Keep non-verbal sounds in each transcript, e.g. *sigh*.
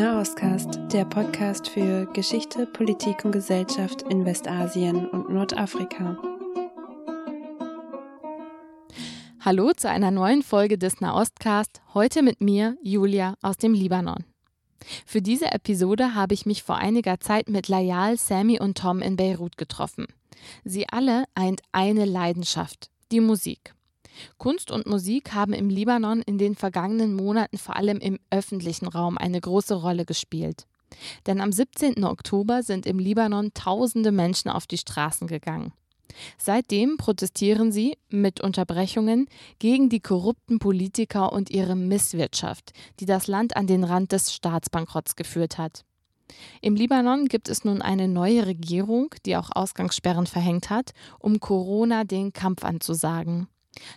Nahostcast, der Podcast für Geschichte, Politik und Gesellschaft in Westasien und Nordafrika. Hallo zu einer neuen Folge des Nahostcast, heute mit mir, Julia aus dem Libanon. Für diese Episode habe ich mich vor einiger Zeit mit Layal, Sammy und Tom in Beirut getroffen. Sie alle eint eine Leidenschaft, die Musik. Kunst und Musik haben im Libanon in den vergangenen Monaten vor allem im öffentlichen Raum eine große Rolle gespielt. Denn am 17. Oktober sind im Libanon tausende Menschen auf die Straßen gegangen. Seitdem protestieren sie, mit Unterbrechungen, gegen die korrupten Politiker und ihre Misswirtschaft, die das Land an den Rand des Staatsbankrotts geführt hat. Im Libanon gibt es nun eine neue Regierung, die auch Ausgangssperren verhängt hat, um Corona den Kampf anzusagen.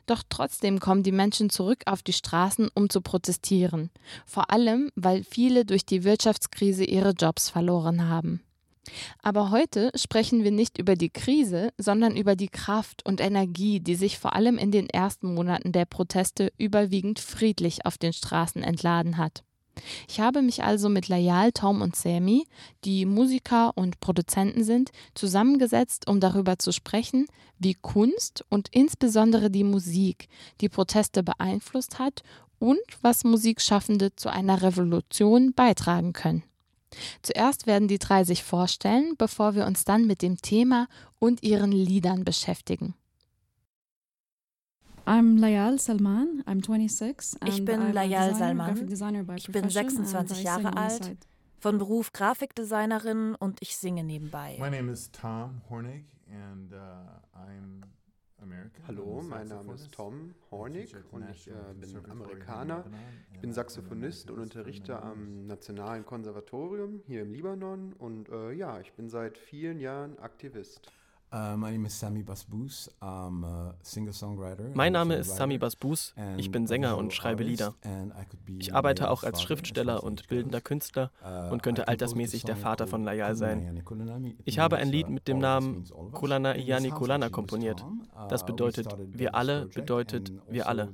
Doch trotzdem kommen die Menschen zurück auf die Straßen, um zu protestieren, vor allem weil viele durch die Wirtschaftskrise ihre Jobs verloren haben. Aber heute sprechen wir nicht über die Krise, sondern über die Kraft und Energie, die sich vor allem in den ersten Monaten der Proteste überwiegend friedlich auf den Straßen entladen hat. Ich habe mich also mit Layal, Tom und Sammy, die Musiker und Produzenten sind, zusammengesetzt, um darüber zu sprechen, wie Kunst und insbesondere die Musik die Proteste beeinflusst hat und was Musikschaffende zu einer Revolution beitragen können. Zuerst werden die drei sich vorstellen, bevor wir uns dann mit dem Thema und ihren Liedern beschäftigen. I'm Layal Salman. I'm 26. Ich bin Layal Salman. Ich bin 26 Jahre alt, von Beruf Grafikdesignerin und ich singe nebenbei. My name is Tom Hornig and uh, I'm American. Hallo, mein Name ist Tom Hornig und ich äh, bin Amerikaner. Ich bin Saxophonist und unterrichte am Nationalen Konservatorium hier im Libanon und äh, ja, ich bin seit vielen Jahren Aktivist. Uh, my name is Sami Basbous. I'm a singer-songwriter. Mein Name ist Sami Basbous. Ich bin Sänger und schreibe Lieder. Ich arbeite auch als Schriftsteller und bildender Künstler Uh, und könnte altersmäßig der Vater von Layal sein. Ich habe ein Lied mit dem Namen Kulana Iyani Kulana komponiert. Uh, Das bedeutet, wir alle bedeutet wir alle.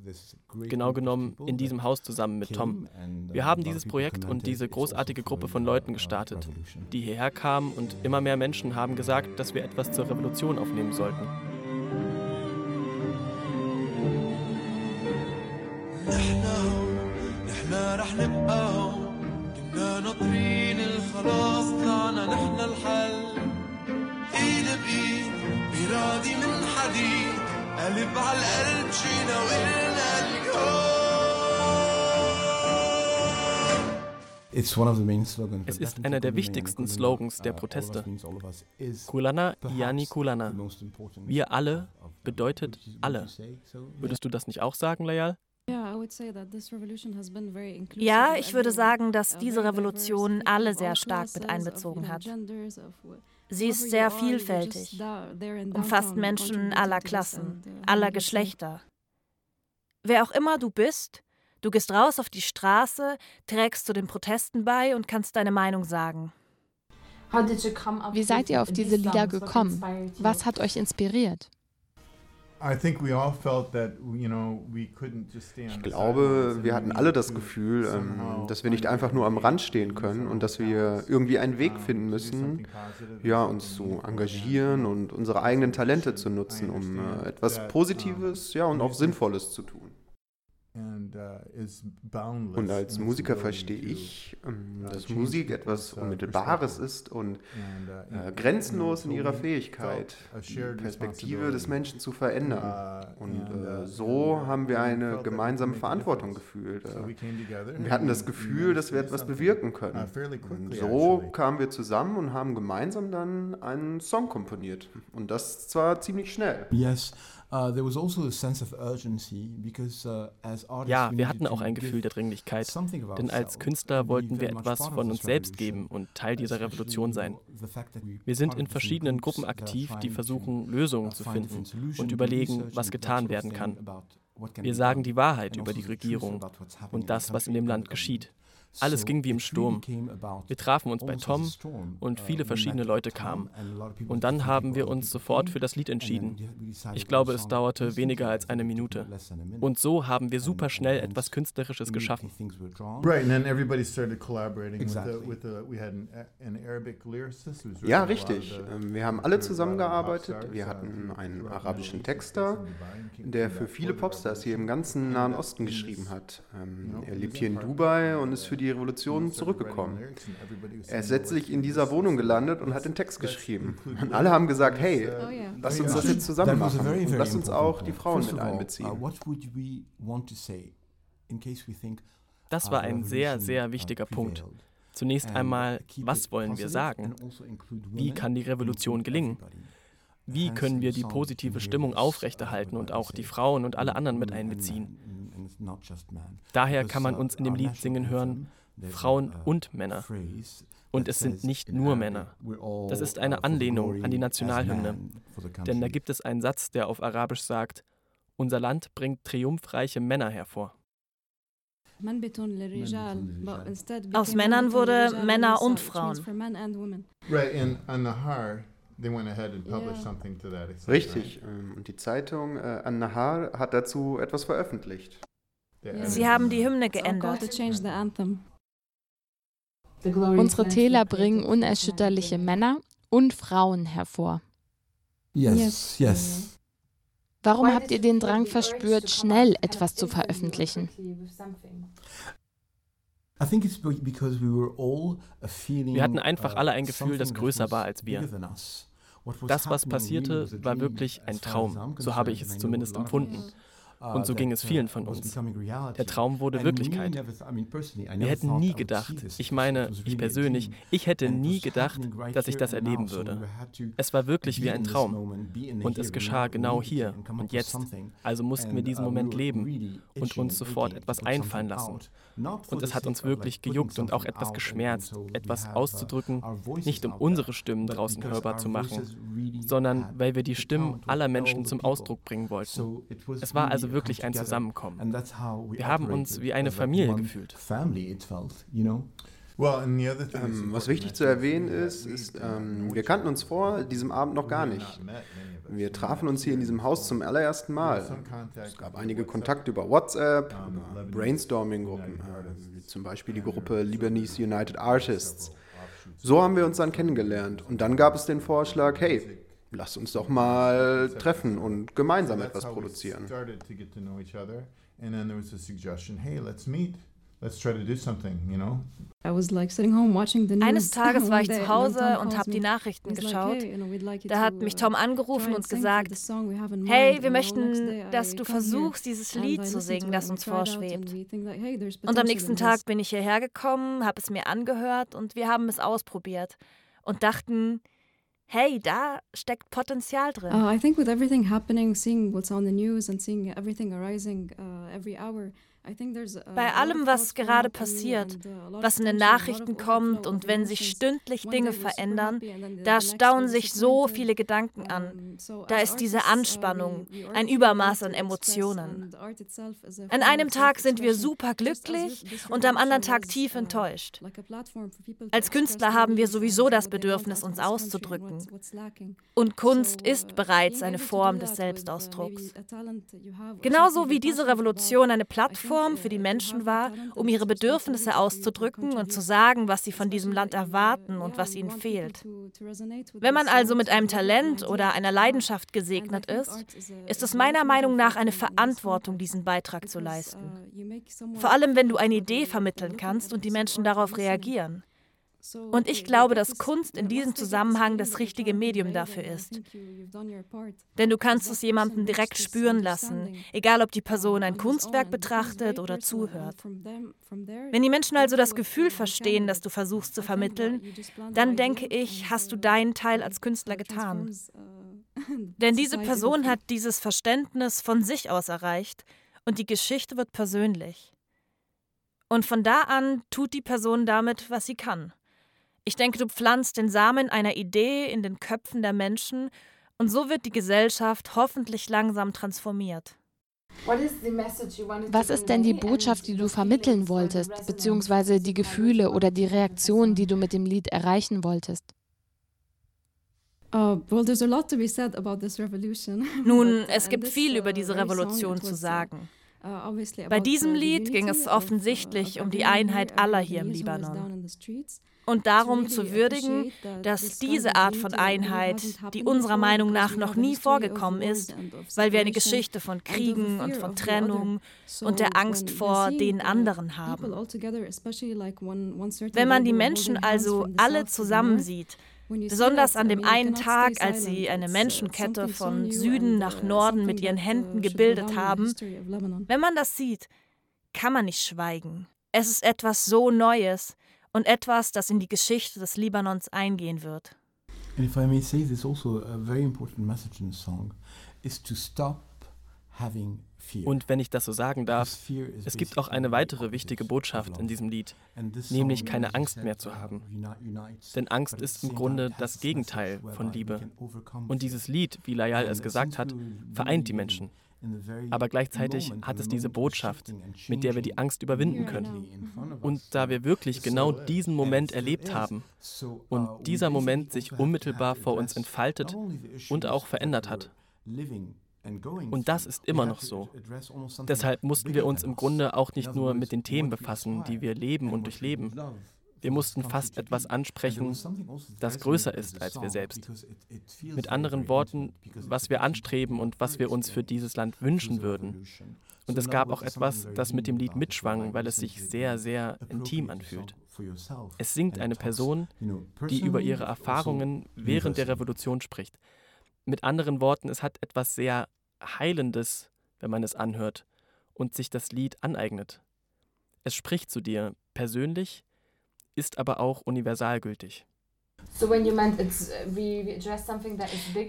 Genau genommen in diesem Haus zusammen mit Tom. Wir haben dieses Projekt und diese großartige Gruppe von Leuten gestartet, die hierher kamen und immer mehr Menschen haben gesagt, dass wir etwas zur Revolution Revolution aufnehmen sollten. قلب على القلب شي ناوينا الكون Es ist einer der wichtigsten Slogans der Proteste. Kulana Iyani Kulana. Wir alle bedeutet alle. Würdest du das nicht auch sagen, Layal? Ja, ich würde sagen, dass diese Revolution alle sehr stark mit einbezogen hat. Sie ist sehr vielfältig, umfasst Menschen aller Klassen, aller Geschlechter. Wer auch immer du bist, du gehst raus auf die Straße, trägst zu den Protesten bei und kannst deine Meinung sagen. Wie seid ihr auf diese Lieder gekommen? Was hat euch inspiriert? Ich glaube, wir hatten alle das Gefühl, ähm, dass wir nicht einfach nur am Rand stehen können und dass wir irgendwie einen Weg finden müssen, ja, uns zu engagieren und unsere eigenen Talente zu nutzen, um äh, etwas Positives, ja, und auch Sinnvolles zu tun. Und als Musiker verstehe ich, ähm, dass Musik etwas Unmittelbares ist und äh, grenzenlos in ihrer Fähigkeit, die Perspektive des Menschen zu verändern. Und äh, so haben wir eine gemeinsame Verantwortung gefühlt. Äh, wir hatten das Gefühl, dass wir etwas bewirken können. Und so kamen wir zusammen und haben gemeinsam dann einen Song komponiert. Und das zwar ziemlich schnell. Yes. Uh, also a sense of urgency because uh, as artists Ja, wir hatten auch ein Gefühl der Dringlichkeit. Denn als ourselves Künstler wollten wir etwas von uns selbst geben und Teil dieser Revolution sein. Wir sind in verschiedenen Gruppen aktiv, die versuchen, Lösungen uh, zu find finden und überlegen, was getan werden kann. Wir sagen die Wahrheit über also die Regierung und das, was in dem Land geschieht. Alles ging wie im Sturm. Wir trafen uns bei Tom und viele verschiedene Leute kamen. Und dann haben wir uns sofort für das Lied entschieden. Ich glaube, es dauerte weniger als eine Minute. Und so haben wir super schnell etwas Künstlerisches geschaffen. Ja, richtig. Ähm, wir haben alle zusammengearbeitet. Wir hatten einen arabischen Texter, der für viele Popstars hier im ganzen Nahen Osten geschrieben hat. Ähm, er lebt hier in Dubai und ist für die Revolution zurückgekommen. Er ist letztlich in dieser Wohnung gelandet und hat den Text geschrieben. Und alle haben gesagt, hey, oh, lass uns das jetzt zusammen machen und lass uns auch die Frauen mit einbeziehen. Das war ein sehr, sehr wichtiger Punkt. Zunächst einmal, was wollen wir sagen? Also Wie kann die Revolution gelingen? Wie können wir die positive Stimmung aufrechterhalten und auch die Frauen und alle anderen mit einbeziehen? Daher kann man uns in dem Lied singen hören, Frauen und Männer. Und es sind nicht nur Männer. Das ist eine Anlehnung an die Nationalhymne. Denn da gibt es einen Satz, der auf Arabisch sagt, unser Land bringt triumphreiche Männer hervor. Aus Männern wurde Männer und Frauen. Richtig. Ähm, und die Zeitung äh, An-Nahar hat dazu etwas veröffentlicht. Sie haben die Hymne geändert. Unsere Täler bringen unerschütterliche Männer und Frauen hervor. Yes, yes. Warum habt ihr den Drang verspürt, schnell etwas zu veröffentlichen? Wir hatten einfach alle ein Gefühl, das größer war als wir. Das, was passierte, war wirklich ein Traum. So habe ich es zumindest empfunden. Ah, Und so ging es vielen von uns. Der Traum wurde Wirklichkeit. Wir hätten nie gedacht, ich meine, ich persönlich, ich hätte nie gedacht, dass ich das erleben würde. Es war wirklich wie ein Traum. Und es geschah genau hier und jetzt. Also mussten wir diesen uh, Moment leben und uns sofort etwas einfallen lassen. Und es hat uns wirklich gejuckt und auch etwas geschmerzt, etwas uh, auszudrücken, nicht um unsere Stimmen draußen hörbar zu machen, sondern weil wir die Stimmen aller Menschen zum Ausdruck bringen wollten. Es war also wirklich ein Zusammenkommen. Wir haben uns wie eine Familie gefühlt. Ähm, was wichtig zu erwähnen ist, ist, ähm, wir kannten uns vor diesem Abend noch gar nicht. Wir trafen uns hier in diesem Haus zum allerersten Mal. Es gab einige Kontakte über WhatsApp, über Brainstorming-Gruppen, äh, wie zum Beispiel die Gruppe Lebanese United Artists. So haben wir uns dann kennengelernt. Und dann gab es den Vorschlag, hey, lasst uns doch mal treffen und gemeinsam etwas produzieren. Eines Tages war ich zu Hause und habe die Nachrichten geschaut. Da hat mich Tom uh, angerufen und gesagt, hey, wir möchten, dass du versuchst, dieses Lied zu singen, das uns vorschwebt. Und am nächsten Tag bin ich hierher gekommen, habe es mir angehört und wir haben es ausprobiert und dachten, hey, da steckt Potenzial drin. Uh, I think with everything happening, seeing what's on the news and seeing everything arising uh, every hour, bei allem, was gerade passiert, was in den Nachrichten kommt und wenn sich stündlich Dinge verändern, da stauen sich so viele Gedanken an. Da ist diese Anspannung, ein Übermaß an Emotionen. An einem Tag sind wir super glücklich und am anderen Tag tief enttäuscht. Als Künstler haben wir sowieso das Bedürfnis, uns auszudrücken. Und Kunst ist bereits eine Form des Selbstausdrucks. Genauso wie diese Revolution eine Plattform Plattform für die Menschen war, um ihre Bedürfnisse auszudrücken und zu sagen, was sie von diesem Land erwarten und was ihnen fehlt. Wenn man also mit einem Talent oder einer Leidenschaft gesegnet ist, ist es meiner Meinung nach eine Verantwortung, diesen Beitrag zu leisten. Vor allem, wenn du eine Idee vermitteln kannst und die Menschen darauf reagieren. Und ich glaube, dass Kunst in diesem Zusammenhang das richtige Medium dafür ist. Denn du kannst es jemandem direkt spüren lassen, egal ob die Person ein Kunstwerk betrachtet oder zuhört. Wenn die Menschen also das Gefühl verstehen, das du versuchst zu vermitteln, dann denke ich, hast du deinen Teil als Künstler getan. *laughs* Denn diese Person hat dieses Verständnis von sich aus erreicht und die Geschichte wird persönlich. Und von da an tut die Person damit, was sie kann. Ich denke, du pflanzt den Samen einer Idee in den Köpfen der Menschen und so wird die Gesellschaft hoffentlich langsam transformiert. Was ist denn die Botschaft, die du vermitteln wolltest, beziehungsweise die Gefühle oder die Reaktionen, die du mit dem Lied erreichen wolltest? Uh, *laughs* Nun, es gibt viel uh, über diese Revolution zu sagen. Uh, Bei diesem Lied ging es offensichtlich um die Einheit aller hier im Libanon und darum zu würdigen, dass diese Art von Einheit, die unserer Meinung nach noch nie vorgekommen ist, weil wir eine Geschichte von Kriegen und von Trennung und der Angst vor den anderen haben. Wenn man die Menschen also alle zusammen sieht, Besonders an dem einen Tag, als sie eine Menschenkette von Süden nach Norden mit ihren Händen gebildet haben, wenn man das sieht, kann man nicht schweigen. Es ist etwas so Neues und etwas, das in die Geschichte des Libanons eingehen wird. And if I may say this also a very important message in the song is to stop having und wenn ich das so sagen darf, es gibt auch eine weitere wichtige Botschaft in diesem Lied, nämlich keine Angst mehr zu haben. Denn Angst ist im Grunde das Gegenteil von Liebe. Und dieses Lied, wie Layal es gesagt hat, vereint die Menschen. Aber gleichzeitig hat es diese Botschaft, mit der wir die Angst überwinden können. Und da wir wirklich genau diesen Moment erlebt haben und dieser Moment sich unmittelbar vor uns entfaltet und auch verändert hat, und das ist immer noch so. Deshalb mussten wir uns im Grunde auch nicht nur mit den Themen befassen, die wir leben und durchleben. Wir mussten fast etwas ansprechen, das größer ist als wir selbst. Mit anderen Worten, was wir anstreben und was wir uns für dieses Land wünschen würden. Und es gab auch etwas, das mit dem Lied mitschwang, weil es sich sehr, sehr intim anfühlt. Es singt eine Person, die über ihre Erfahrungen während der Revolution spricht. Mit anderen Worten, es hat etwas sehr Heilendes, wenn man es anhört und sich das Lied aneignet. Es spricht zu dir persönlich, ist aber auch universalgültig.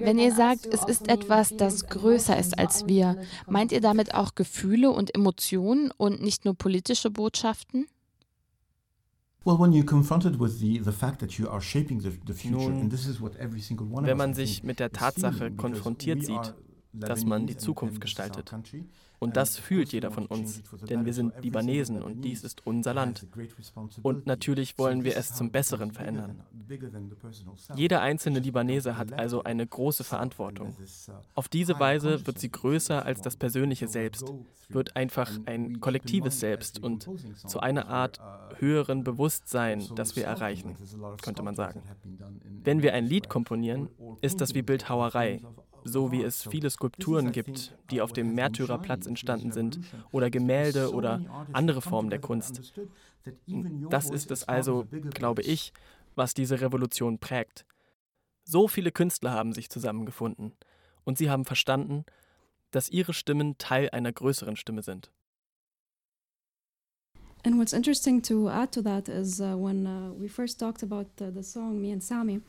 Wenn ihr sagt, es ist etwas, das größer ist als wir, meint ihr damit auch Gefühle und Emotionen und nicht nur politische Botschaften? Nun, wenn man sich mit der Tatsache konfrontiert sieht, dass man die Zukunft gestaltet. Und das fühlt jeder von uns, denn wir sind Libanesen und dies ist unser Land. Und natürlich wollen wir es zum Besseren verändern. Jeder einzelne Libanese hat also eine große Verantwortung. Auf diese Weise wird sie größer als das persönliche Selbst, wird einfach ein kollektives Selbst und zu einer Art höheren Bewusstsein, das wir erreichen, könnte man sagen. Wenn wir ein Lied komponieren, ist das wie Bildhauerei so wie es viele Skulpturen gibt, die auf dem Märtyrerplatz entstanden sind, oder Gemälde oder andere Formen der Kunst. Das ist es also, glaube ich, was diese Revolution prägt. So viele Künstler haben sich zusammengefunden und sie haben verstanden, dass ihre Stimmen Teil einer größeren Stimme sind. And what's interesting to add to that is uh, when uh, we first talked about uh, the song, me and Sami,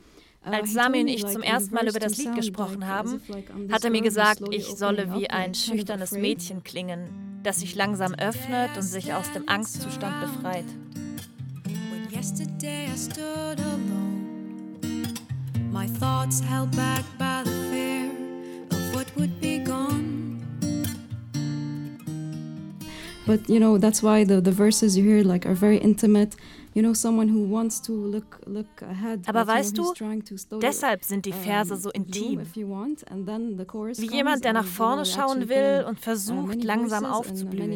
als Sami und ich zum ersten Mal über das Lied gesprochen haben, hat er mir gesagt, ich solle wie ein schüchternes Mädchen klingen, das sich langsam öffnet und sich aus dem Angstzustand befreit. My thoughts held back by the fear of what would be gone. But you know, that's why the, the verses you hear like are very intimate. Aber weißt du, deshalb sind die Verse so intim. Wie jemand, der nach vorne schauen will und versucht, langsam aufzublühen.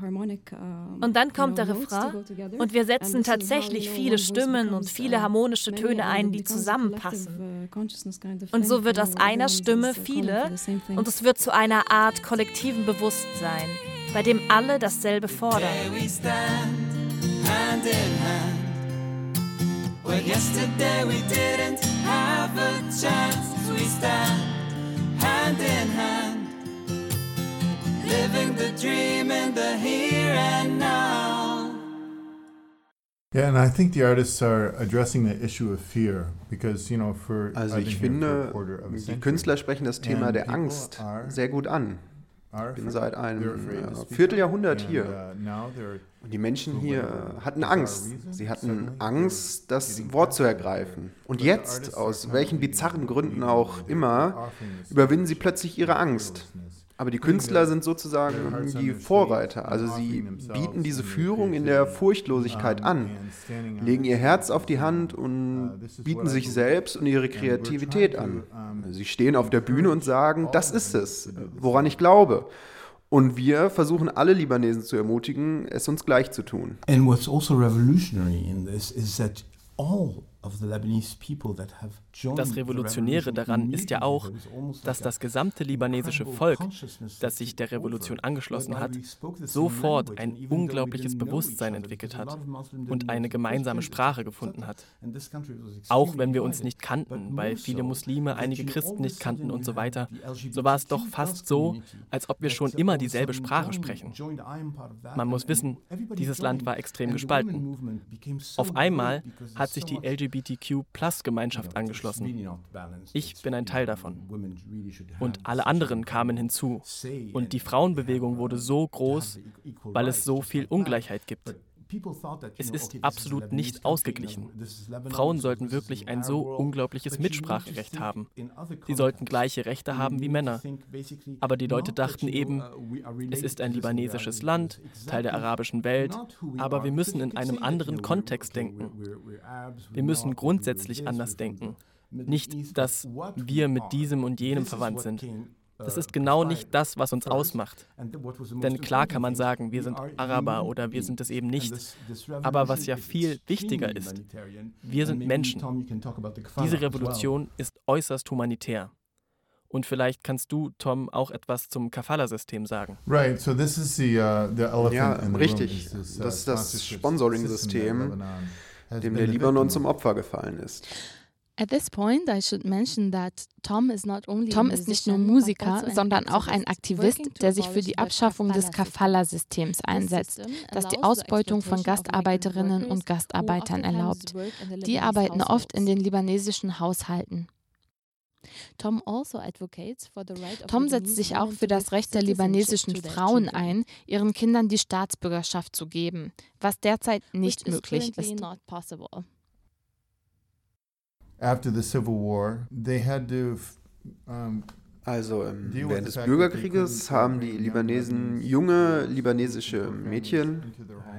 Uh, und dann kommt der Refrain und wir setzen tatsächlich viele Stimmen und viele harmonische Töne ein, die zusammenpassen. Und so wird aus einer Stimme viele und es wird zu einer Art kollektiven Bewusstsein, bei dem alle dasselbe fordern. Also ich finde, die Künstler sprechen das Thema der Angst sehr gut an. Ich bin seit einem äh, Vierteljahrhundert hier. Uh, Und die Menschen hier hatten Angst. Sie hatten Angst, das Wort zu ergreifen. Und jetzt, aus welchen bizarren Gründen auch immer, überwinden sie plötzlich ihre Angst. Aber die Künstler sind sozusagen die Vorreiter. Also sie bieten diese Führung in der Furchtlosigkeit an, legen ihr Herz auf die Hand und bieten sich selbst und ihre Kreativität an. Sie stehen auf der Bühne und sagen, das ist es, woran ich glaube. Und wir versuchen alle Libanesen zu ermutigen, es uns gleich zu tun. And what's also revolutionary in this is that all das Revolutionäre daran ist ja auch, dass das gesamte libanesische Volk, das sich der Revolution angeschlossen hat, sofort ein unglaubliches Bewusstsein entwickelt hat und eine gemeinsame Sprache gefunden hat. Auch wenn wir uns nicht kannten, weil viele Muslime einige Christen nicht kannten und so weiter, so war es doch fast so, als ob wir schon immer dieselbe Sprache sprechen. Man muss wissen, dieses Land war extrem gespalten. Auf einmal hat sich die LGBT LGBTQ-Plus-Gemeinschaft angeschlossen. Ich bin ein Teil davon. Und alle anderen kamen hinzu. Und die Frauenbewegung wurde so groß, weil es so viel Ungleichheit gibt. Es ist absolut nicht ausgeglichen. Frauen sollten wirklich ein so unglaubliches Mitspracherecht haben. Sie sollten gleiche Rechte haben wie Männer. Aber die Leute dachten eben, es ist ein libanesisches Land, Teil der arabischen Welt, aber wir müssen in einem anderen Kontext denken. Wir müssen grundsätzlich anders denken. Nicht, dass wir mit diesem und jenem verwandt sind. Das ist genau nicht das, was uns ausmacht. Denn klar kann man sagen, wir sind Araber oder wir sind es eben nicht. Aber was ja viel wichtiger ist, wir sind Menschen. Diese Revolution ist äußerst humanitär. Und vielleicht kannst du, Tom, auch etwas zum Kafala-System sagen. Right, so this is the, uh, the elephant ja, richtig. Uh, das ist das Sponsoring-System, dem der Libanon zum Opfer gefallen ist. Tom ist nicht nur Musiker, also sondern auch ein Aktivist, der sich für die Abschaffung des Kafala-Systems einsetzt, das die Ausbeutung von Gastarbeiterinnen und Gastarbeitern erlaubt. Die arbeiten oft in den libanesischen Haushalten. Also Tom setzt sich auch für das Recht der libanesischen Frauen ein, ihren Kindern die Staatsbürgerschaft zu geben, was derzeit nicht möglich ist after the Civil War, they had to um, also ähm, während des Bürgerkrieges haben die Libanesen junge libanesische Mädchen,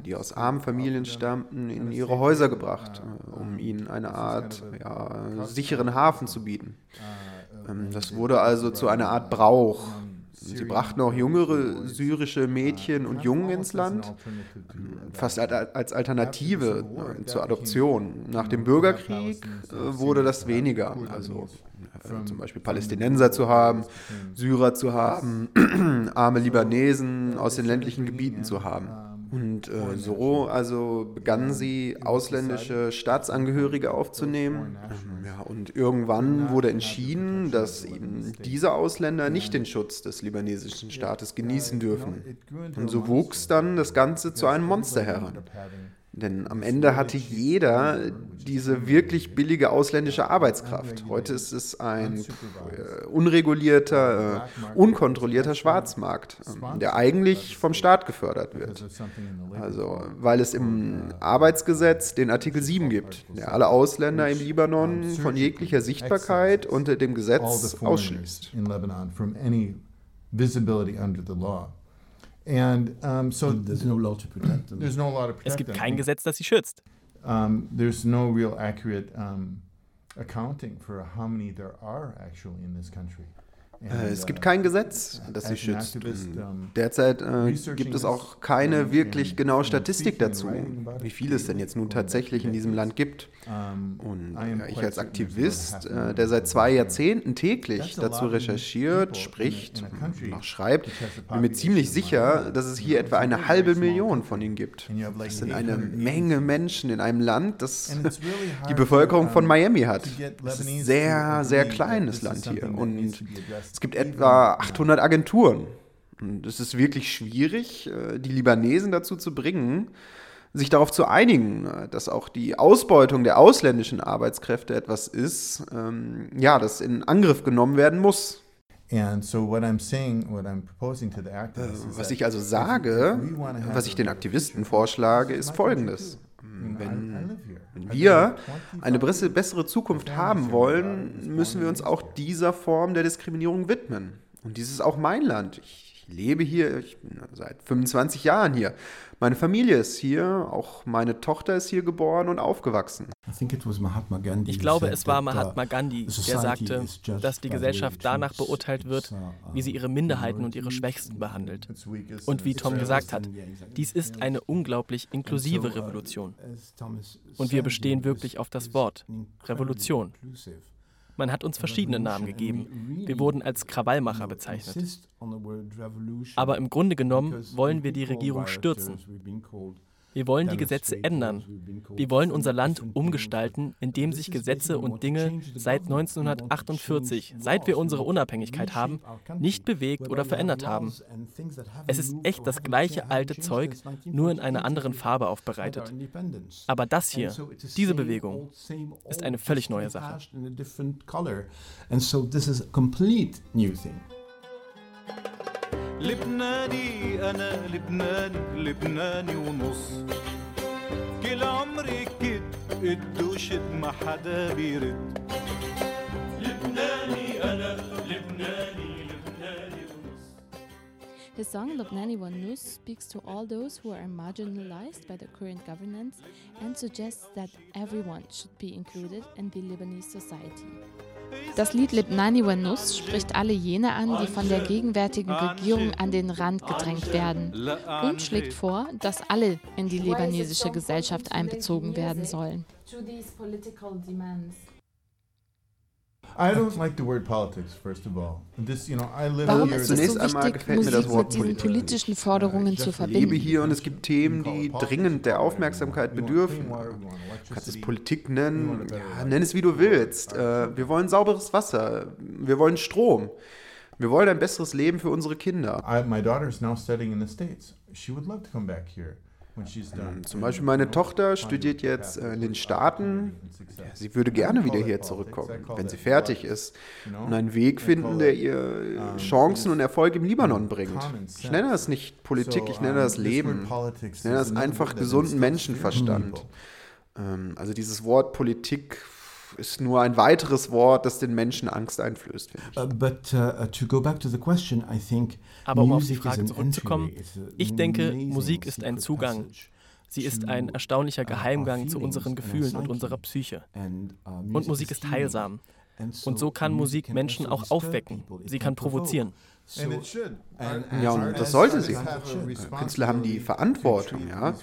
die aus armen Familien stammten, in ihre Häuser gebracht, uh, um ihnen eine Art ja, sicheren Hafen zu bieten. Uh, ähm, das wurde also zu einer Art Brauch. Sie brachten auch jüngere syrische Mädchen und Jungen ins Land, fast als Alternative zur Adoption. Nach dem Bürgerkrieg äh, wurde das weniger. Also äh, zum Beispiel Palästinenser zu haben, Syrer zu haben, *clears throat* arme Libanesen aus den ländlichen Gebieten zu haben. Und äh, so also begannen sie, ausländische Staatsangehörige aufzunehmen. Ähm, ja, und irgendwann wurde entschieden, dass eben diese Ausländer nicht den Schutz des libanesischen Staates genießen dürfen. Und so wuchs dann das Ganze zu einem Monster heran. Denn am Ende hatte jeder diese wirklich billige ausländische Arbeitskraft. Heute ist es ein äh, unregulierter, äh, unkontrollierter Schwarzmarkt, äh, der eigentlich vom Staat gefördert wird. Also, weil es im Arbeitsgesetz den Artikel 7 gibt, der alle Ausländer im Libanon von jeglicher Sichtbarkeit unter dem Gesetz ausschließt. And um, so there's no law to protect them. There's no law to protect Es gibt kein Gesetz, das sie schützt. Um, there's no real accurate um, accounting for how many there are actually in this country. Äh, es gibt kein Gesetz, das sie schützt. Derzeit äh, gibt es auch keine wirklich genaue Statistik dazu, wie viel es denn jetzt nun tatsächlich in diesem Land gibt. Und ja, ich als Aktivist, äh, der seit zwei Jahrzehnten täglich dazu recherchiert, spricht und auch schreibt, bin mir ziemlich sicher, dass es hier etwa eine halbe Million von ihnen gibt. Das sind eine Menge Menschen in einem Land, das die Bevölkerung von Miami hat. Das ist ein sehr, sehr kleines Land hier. Und es gibt etwa 800 Agenturen. Und es ist wirklich schwierig, äh, die Libanesen dazu zu bringen, sich darauf zu einigen, äh, dass auch die Ausbeutung der ausländischen Arbeitskräfte etwas ist, ähm, ja, das in Angriff genommen werden muss. Was ich also sage, was ich den Aktivisten vorschlage, ist folgendes. Wenn, wenn wir eine bessere Zukunft haben wollen, müssen wir uns auch dieser Form der Diskriminierung widmen. Und dies ist auch mein Land. Ich lebe hier, ich bin seit 25 Jahren hier. Meine Familie ist hier, auch meine Tochter ist hier geboren und aufgewachsen. Ich glaube, es war Mahatma Gandhi, der sagte, dass die Gesellschaft danach beurteilt wird, wie sie ihre Minderheiten und ihre Schwächsten behandelt. Und wie Tom gesagt hat, dies ist eine unglaublich inklusive Revolution. Und wir bestehen wirklich auf das Wort Revolution. Man hat uns verschiedene Namen gegeben. Wir wurden als Krawallmacher bezeichnet. Aber im Grunde genommen wollen wir die Regierung stürzen. Wir wollen die Gesetze ändern. Wir wollen unser Land umgestalten, indem sich Gesetze und Dinge seit 1948, seit wir unsere Unabhängigkeit haben, nicht bewegt oder verändert haben. Es ist echt das gleiche alte Zeug, nur in einer anderen Farbe aufbereitet. Aber das hier, diese Bewegung, ist eine völlig neue Sache. لبناني أنا لبناني لبناني ونص كل عمري كد قد وشد ما حدا بيرد لبناني أنا لبناني لبناني ونص His song Lubnani Wanus speaks to all those who are marginalized by the current governance and suggests that everyone should be included in the Lebanese society. Das Lied Libnani Wanus spricht alle jene an, die von der gegenwärtigen Regierung an den Rand gedrängt werden und schlägt vor, dass alle in die libanesische Gesellschaft einbezogen werden sollen. I don't like the word politics, first of all. This, you know, I live Warum ist es so wichtig, Musik mit diesen politischen Forderungen zu verbinden? Ich lebe hier und es gibt Themen, die dringend der Aufmerksamkeit bedürfen. Du kannst es Politik nennen, ja, nenn es wie du willst. Äh, wir wollen sauberes Wasser, wir wollen Strom. Wir wollen ein besseres Leben für unsere Kinder. I, my daughter is now studying in the States. She would love to come back here. Ähm, zum Beispiel meine Tochter studiert jetzt äh, in den Staaten. Sie würde gerne wieder hier zurückkommen, wenn sie fertig ist und einen Weg finden, der ihr Chancen und Erfolg im Libanon bringt. Ich nenne das nicht Politik, ich nenne das Leben. Ich nenne das einfach gesunden Menschenverstand. Ähm, also dieses Wort Politik ist nur ein weiteres Wort, das den Menschen Angst einflößt. Uh, Aber um auf die Frage zurückzukommen, ich denke, Musik ist ein Zugang. Sie ist ein erstaunlicher Geheimgang zu unseren Gefühlen und unserer Psyche. Uh, und Musik ist heilsam. Und so kann Musik Menschen auch aufwecken. Sie kann provozieren. Ja, und das sollte sie. Künstler haben die Verantwortung, ja,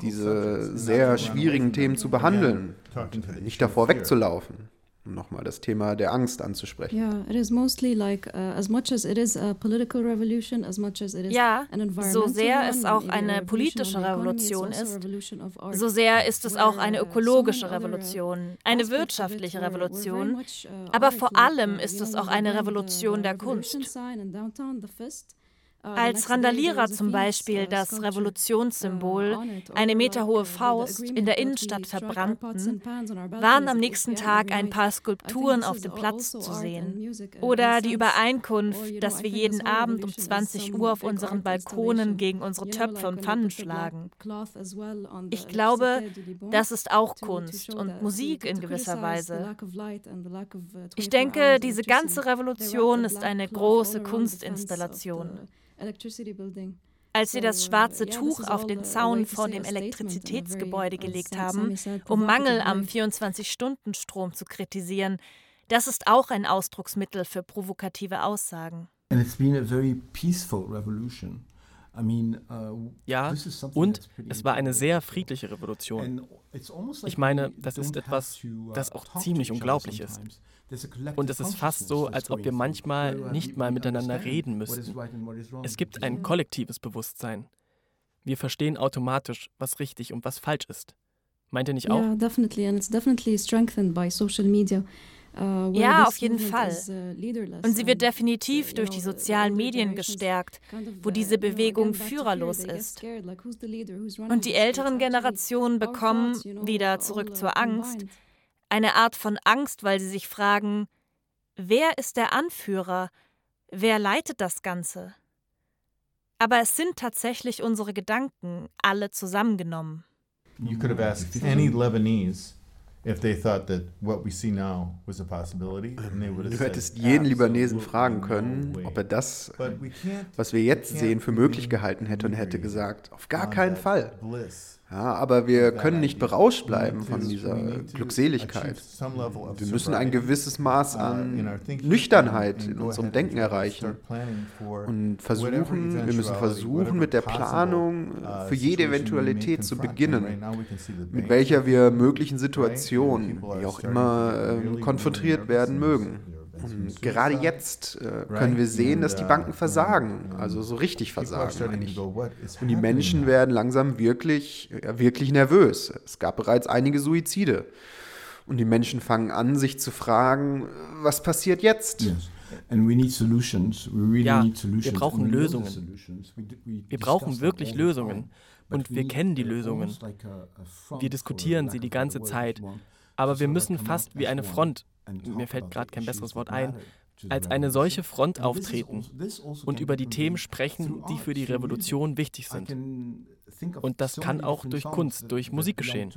diese sehr schwierigen Themen zu behandeln und nicht davor wegzulaufen um nochmal das Thema der Angst anzusprechen. Ja, so sehr es auch eine politische Revolution ist, so sehr ist es auch eine ökologische Revolution, eine wirtschaftliche Revolution, uh, aber vor allem ist es auch eine Revolution der Kunst. Als Randalierer zum Beispiel das Revolutionssymbol, eine meterhohe Faust, in der Innenstadt verbrannten, waren am nächsten Tag ein paar Skulpturen auf dem Platz zu sehen. Oder die Übereinkunft, dass wir jeden Abend um 20 Uhr auf unseren Balkonen gegen unsere Töpfe und Pfannen schlagen. Ich glaube, das ist auch Kunst und Musik in gewisser Weise. Ich denke, diese ganze Revolution ist eine große Kunstinstallation. Als sie das schwarze Tuch auf den Zaun vor dem Elektrizitätsgebäude gelegt haben, um Mangel am 24-Stunden-Strom zu kritisieren, das ist auch ein Ausdrucksmittel für provokative Aussagen. And it's been a very peaceful revolution. Uh, ja, und es war eine sehr friedliche Revolution. Ich meine, das ist etwas, uh, das auch ziemlich unglaublich ist. Und es ist fast so, als ob wir manchmal nicht mal miteinander reden müssten. Es gibt ein kollektives Bewusstsein. Wir verstehen automatisch, was richtig und was falsch ist. Meint ihr nicht auch? Ja, definitely. And it's definitely strengthened by social media. Uh, ja, auf jeden Fall. Uh, und sie wird definitiv durch die sozialen Medien gestärkt, wo diese Bewegung führerlos ist. Und die älteren Generationen bekommen, wieder zurück zur Angst, eine Art von Angst, weil sie sich fragen, wer ist der Anführer? Wer leitet das Ganze? Aber es sind tatsächlich unsere Gedanken, alle zusammengenommen. You could have asked any Lebanese if they thought that what we see now was a possibility, Du hättest jeden Libanesen fragen können, ob er das, was wir jetzt sehen, für möglich gehalten hätte und hätte gesagt, auf gar keinen Fall. Ja, aber wir können nicht berauscht bleiben von dieser Glückseligkeit. Wir müssen ein gewisses Maß an Nüchternheit in unserem Denken erreichen und versuchen, wir müssen versuchen, mit der Planung für jede Eventualität zu beginnen, mit welcher wir möglichen Situationen, wie auch immer, äh, konfrontiert werden mögen. Und gerade jetzt äh, können wir sehen, dass die Banken versagen, also so richtig versagen, meine ich. Und die Menschen werden langsam wirklich, ja, wirklich nervös. Es gab bereits einige Suizide. Und die Menschen fangen an, sich zu fragen, was passiert jetzt? ja, wir brauchen Lösungen. Wir brauchen wirklich Lösungen. Und wir kennen die Lösungen. Wir diskutieren sie die ganze Zeit. Aber wir müssen fast wie eine Front mir fällt gerade kein besseres Wort ein, als eine solche Front auftreten und über die Themen sprechen, die für die Revolution wichtig sind. Und das kann auch durch Kunst, durch Musik geschehen.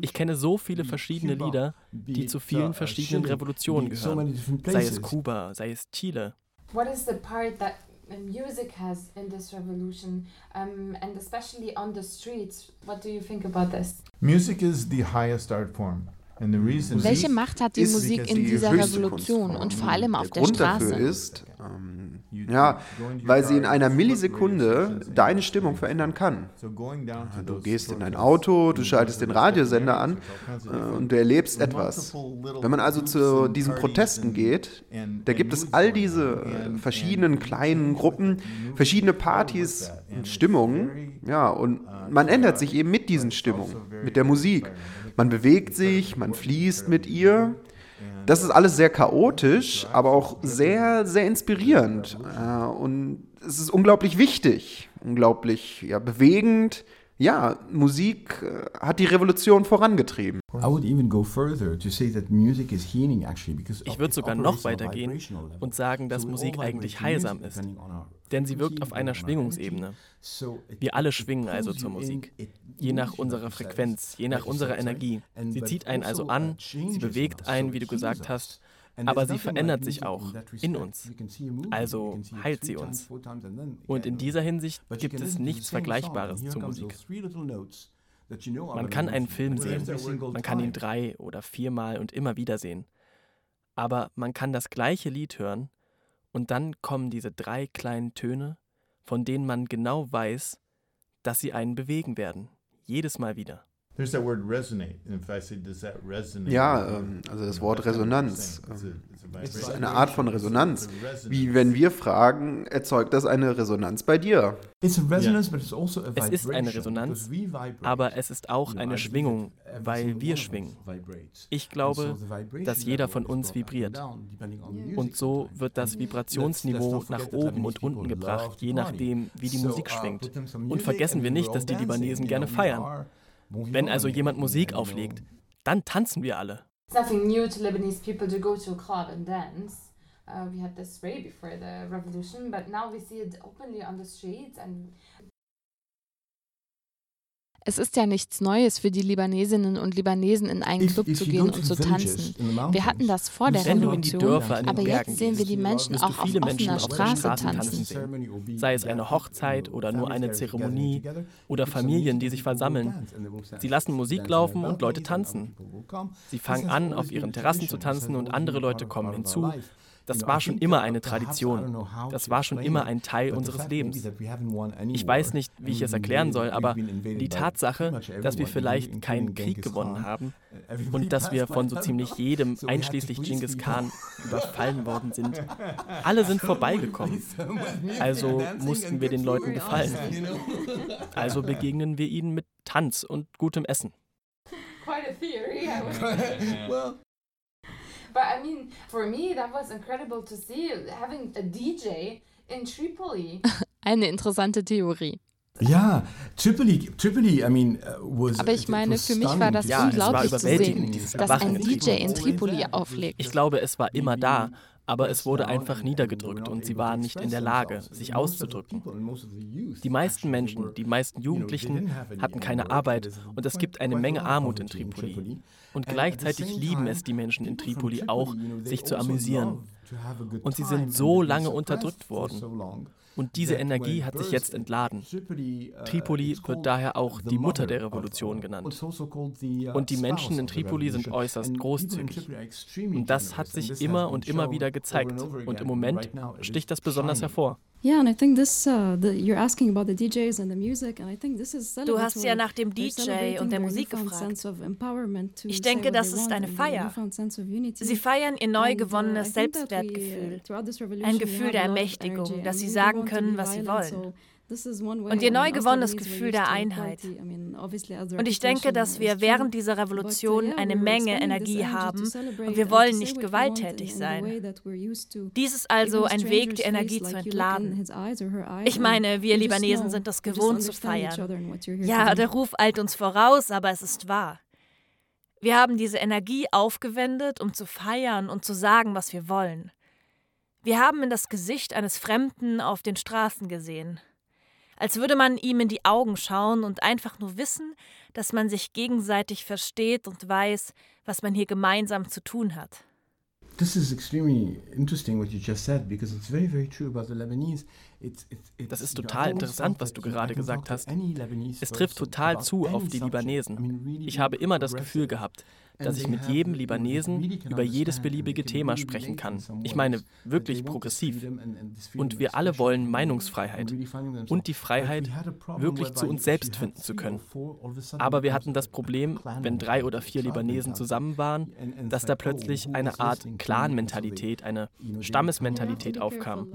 Ich kenne so viele verschiedene Lieder, die zu vielen verschiedenen Revolutionen gehören, sei es Kuba, sei es Chile. What is the part that music has in this revolution, um, and especially on the streets? What do you think about this? Music is the highest art form. Welche Macht hat die Musik in dieser Revolution und vor allem auf der, der Straße? Dafür ist, ähm, ja, weil sie in einer Millisekunde deine Stimmung verändern kann. Du gehst in ein Auto, du schaltest den Radiosender an äh, und du erlebst etwas. Wenn man also zu diesen Protesten geht, da gibt es all diese äh, verschiedenen kleinen Gruppen, verschiedene Partys und Stimmungen, ja, und man ändert sich eben mit diesen Stimmungen, mit der Musik. Man bewegt sich, man fließt mit ihr. Das ist alles sehr chaotisch, aber auch sehr, sehr inspirierend. Äh, und es ist unglaublich wichtig, unglaublich ja, bewegend. Ja, Musik äh, hat die Revolution vorangetrieben. Ich würde sogar noch weiter gehen und sagen, dass Musik eigentlich heilsam ist, denn sie wirkt auf einer Schwingungsebene. Wir alle schwingen also zur Musik, je nach unserer Frequenz, je nach unserer Energie. Sie zieht einen also an, sie bewegt einen, wie du gesagt hast, aber sie verändert sich auch in uns. Also heilt sie uns. Und in dieser Hinsicht gibt es nichts Vergleichbares zur Musik. Man kann einen Film sehen, man kann ihn drei oder viermal und immer wieder sehen. Aber man kann das gleiche Lied hören und dann kommen diese drei kleinen Töne, von denen man genau weiß, dass sie einen bewegen werden. Jedes Mal wieder. Ja, ähm, also das Wort Resonanz. Ähm, es ist eine Art von Resonanz. Wie wenn wir fragen, erzeugt das eine Resonanz bei dir? Also es ist eine Resonanz, aber es ist auch eine Schwingung, weil wir schwingen. Ich glaube, dass jeder von uns vibriert. Und so wird das Vibrationsniveau nach oben und unten gebracht, je nachdem, wie die Musik schwingt. Und vergessen wir nicht, dass die Libanesen gerne feiern. Wenn also jemand Musik auflegt, dann tanzen wir alle. It's nothing new to Lebanese people to go to a club and dance. Uh, we had this way before the revolution, but now we see it openly on the streets and Es ist ja nichts Neues für die Libanesinnen und Libanesen, in einen Club zu gehen und zu tanzen. Wir hatten das vor der Revolution, aber jetzt sehen wir die Menschen auch auf offener Straße tanzen. Sei es eine Hochzeit oder nur eine Zeremonie oder Familien, die sich versammeln. Sie lassen Musik laufen und Leute tanzen. Sie fangen an, auf ihren Terrassen zu tanzen und andere Leute kommen hinzu das war schon immer eine Tradition. Das war schon immer ein Teil unseres Lebens. Ich weiß nicht, wie ich es erklären soll, aber die Tatsache, dass wir vielleicht keinen Krieg gewonnen haben *laughs* und dass wir von so ziemlich jedem, einschließlich Genghis Khan, überfallen worden sind, *laughs* alle sind vorbeigekommen. Also mussten wir den Leuten gefallen. *laughs* Also begegnen wir ihnen mit Tanz und gutem Essen. Quite a theory. well, But I mean, for me, that was incredible to see having a DJ in Tripoli. *laughs* Eine interessante Theorie. Ja, Tripoli, Tripoli, I mean, uh, was. Aber ich meine, für mich war das ja, unglaublich war zu sehen, dass ein DJ in Tripoli auflegt. Ich glaube, es war immer da, aber es wurde einfach niedergedrückt und sie waren nicht in der Lage, sich auszudrücken. Die meisten Menschen, die meisten Jugendlichen hatten keine Arbeit und es gibt eine Menge Armut in Tripoli. Und gleichzeitig lieben es die Menschen in Tripoli auch, sich zu amüsieren. Und sie sind so lange unterdrückt worden. Und diese Energie hat sich jetzt entladen. Tripoli wird daher auch die Mutter der Revolution genannt. Und die Menschen in Tripoli sind äußerst großzügig. Und das hat sich immer und immer wieder gezeigt. Und im Moment sticht das besonders hervor. Du hast ja nach dem DJ und der Musik gefragt. Ich denke, das ist eine Feier. Sie feiern ihr neu gewonnenes Selbstwertgefühl, ein Gefühl der Ermächtigung, dass sie sagen können, was sie wollen. Und ihr neu gewonnenes Gefühl der Einheit. Und ich denke, dass wir während dieser Revolution eine Menge Energie haben und wir wollen nicht gewalttätig sein. Dies ist also ein Weg, die Energie zu entladen. Ich meine, wir Libanesen sind es gewohnt zu feiern. Ja, der Ruf eilt uns voraus, aber es ist wahr. Wir haben diese Energie aufgewendet, um zu feiern und zu sagen, was wir wollen. Wir haben in das Gesicht eines Fremden auf den Straßen gesehen als würde man ihm in die Augen schauen und einfach nur wissen, dass man sich gegenseitig versteht und weiß, was man hier gemeinsam zu tun hat. This is extremely interesting what you just said because it's very very true about the Lebanese. Das ist total interessant, was du gerade gesagt hast. Es trifft total zu auf die Libanesen. Ich habe immer das Gefühl gehabt, dass ich mit jedem Libanesen über jedes beliebige Thema sprechen kann. Ich meine, wirklich progressiv. Und wir alle wollen Meinungsfreiheit und die Freiheit, wirklich zu uns selbst finden zu können. Aber wir hatten das Problem, wenn drei oder vier Libanesen zusammen waren, dass da plötzlich eine Art Clan-Mentalität, eine Stammesmentalität aufkam.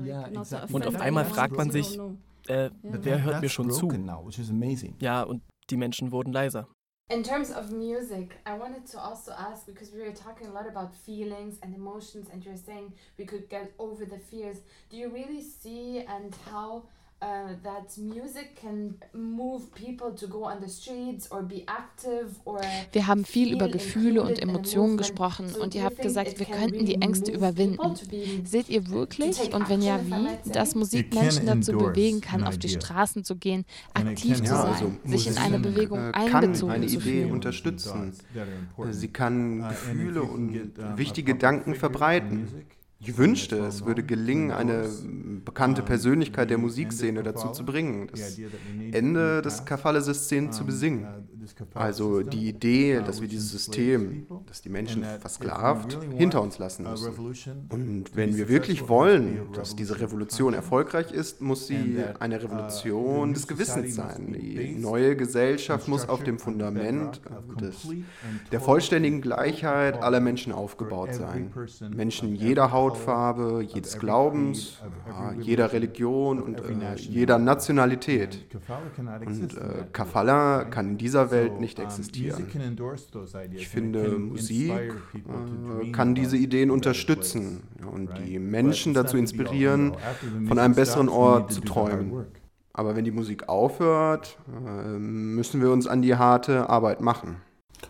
Und auf einmal fragt man sich, äh, wer hört mir schon zu? Ja, und die Menschen wurden leiser. In terms of music, I wanted to also ask because we were talking a lot about feelings and emotions, and you're saying we could get over the fears. Do you really see and how uh, that music can move people to go on the streets or be active or Wir haben viel über Gefühle und Emotionen gesprochen und ihr habt gesagt, wir könnten die Ängste überwinden. Seht ihr wirklich? und wenn ja, wie, dass Musik Menschen dazu bewegen kann, auf die Straßen zu gehen, aktiv zu sein, also sich in eine Bewegung äh, einbezogen eine zu Idee unterstützen. Sie kann uh, Gefühle und wichtige Gedanken verbreiten. Ich wünschte, es würde gelingen, eine bekannte Persönlichkeit der Musikszene dazu zu bringen, das Ende des Kafale-Systems zu besingen. Also die Idee, dass wir dieses System, das die Menschen versklavt, hinter uns lassen müssen. Und wenn wir wirklich wollen, dass diese Revolution erfolgreich ist, muss sie eine Revolution des Gewissens sein. Die neue Gesellschaft muss auf dem Fundament des, der vollständigen Gleichheit aller Menschen aufgebaut sein. Menschen jeder Haut Hautfarbe, jedes Glaubens, jeder Religion und äh, jeder Nationalität. Und äh, Kafala kann in dieser Welt nicht existieren. Ich finde, Musik äh, kann diese Ideen unterstützen und die Menschen dazu inspirieren, von einem besseren Ort zu träumen. Aber wenn die Musik aufhört, äh, müssen wir uns an die harte Arbeit machen.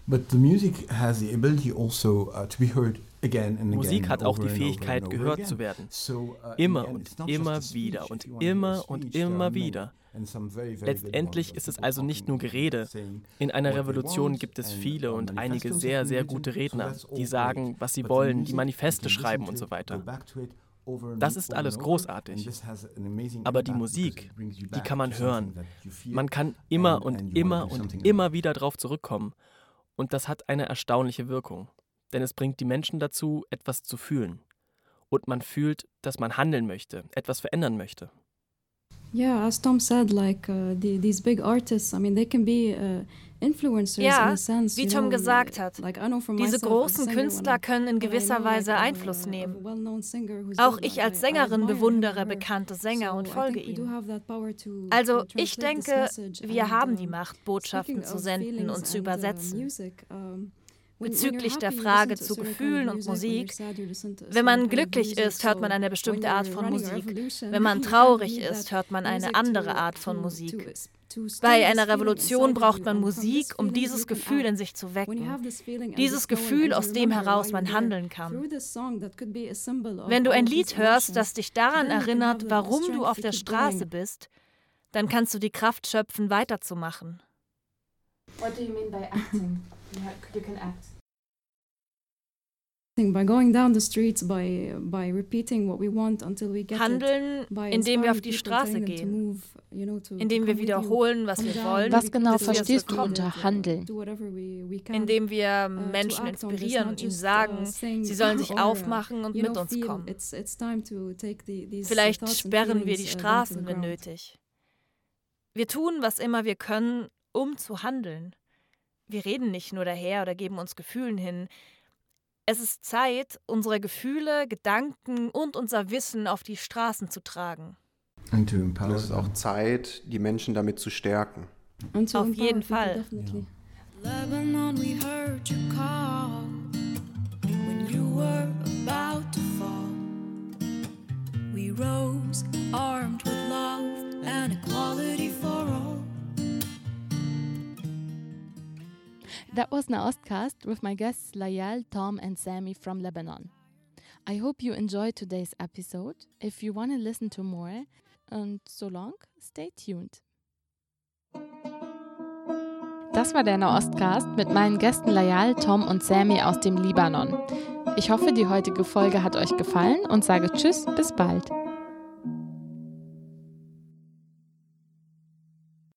But the music has the ability also uh, to be heard Musik hat auch die Fähigkeit, gehört zu werden. Uh, immer und immer wieder und immer und immer wieder. Letztendlich ist es also nicht nur Gerede. In einer Revolution gibt es viele und einige sehr, sehr gute Redner, die sagen, was sie wollen, die Manifeste schreiben und so weiter. Das ist alles großartig. Aber die Musik, die kann man hören. Man kann immer und immer und immer wieder darauf zurückkommen. Und das hat eine erstaunliche Wirkung denn es bringt die Menschen dazu, etwas zu fühlen. Und man fühlt, dass man handeln möchte, etwas verändern möchte. Yeah, as Tom said, like uh, the, these big artists, I mean, they can be uh, influencers ja, in a sense. wie Tom gesagt hat, diese großen Künstler können in gewisser Weise Einfluss nehmen. Auch ich als Sängerin bewundere bekannte Sänger und folge ihnen. Also ich denke, wir haben die Macht, Botschaften zu senden und zu übersetzen. Bezüglich der Frage zu Gefühlen und Musik. Wenn man glücklich ist, hört man eine bestimmte Art von Musik. Wenn man traurig ist, hört man eine andere Art von Musik. Bei einer Revolution braucht man Musik, um dieses Gefühl in sich zu wecken. Dieses Gefühl, aus dem heraus man handeln kann. Wenn du ein Lied hörst, das dich daran erinnert, warum du auf der Straße bist, dann kannst du die Kraft schöpfen, weiterzumachen. What do you mean by acting? You can act. Handeln, indem wir auf die Straße gehen, indem wir wiederholen, was wir wollen. Was genau verstehst du unter Handeln? Indem wir Menschen inspirieren und ihnen sagen, sie sollen sich aufmachen und mit uns kommen. Vielleicht sperren wir die Straßen, wenn nötig. Wir tun, was immer wir können, um zu handeln. Wir reden nicht nur daher oder geben uns Gefühlen hin. Es ist Zeit, unsere Gefühle, Gedanken und unser Wissen auf die Straßen zu tragen. Und es ist auch Zeit, die Menschen damit zu stärken. Auf jeden Fall. Lebanon, we heard you call when you were about to fall. We rose armed with love and equality for all. That was Naostcast with my guests Layal, Tom, and Sammy from Lebanon. I hope you enjoyed today's episode. If you want to listen to more, and so long, stay tuned. Das war der Nahostcast mit meinen Gästen Layal, Tom und Sammy aus dem Libanon. Ich hoffe, die heutige Folge hat euch gefallen und sage Tschüss, bis bald.